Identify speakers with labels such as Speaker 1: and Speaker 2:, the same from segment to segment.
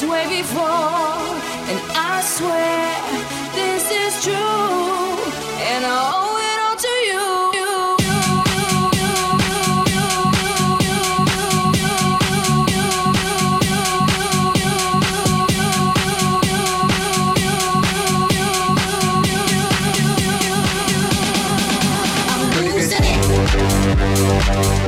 Speaker 1: this way before. And I swear this is true, and I owe it all to you. I'm losing it.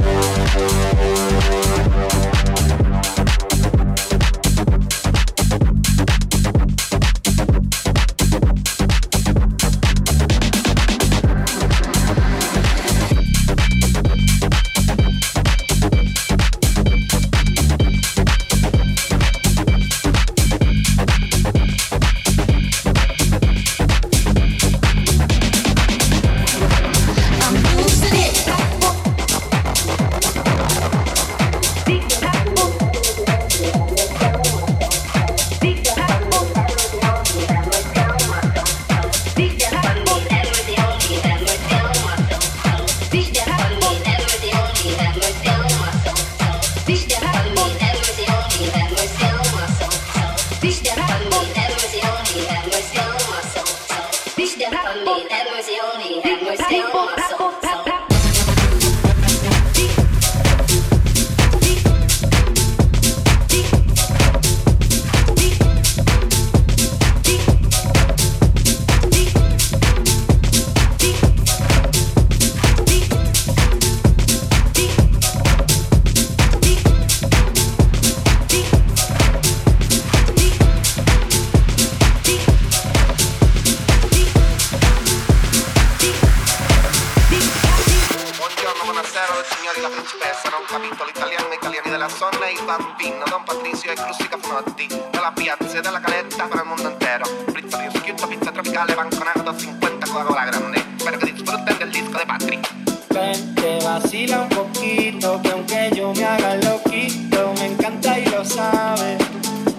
Speaker 2: Buonasera, signori, la principessa, non capito l'italiano, italiani della zona e i bambini, Don Patrizio e Crustica Fnotti, dalla piazza e dalla caletta per il mondo intero. Fritto di schiutto, pizza tropicale, banconato 50 Coca-Cola grande. Spero que disfruten del disco de.
Speaker 3: Vente, vacila un poquito, que aunque yo me haga loquito, me encanta y lo sabe.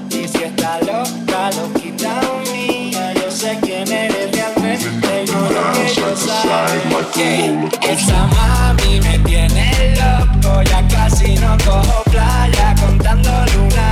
Speaker 3: Y si está loca, Esa mami me tiene loco, ya casi no cojo playa contando lunas.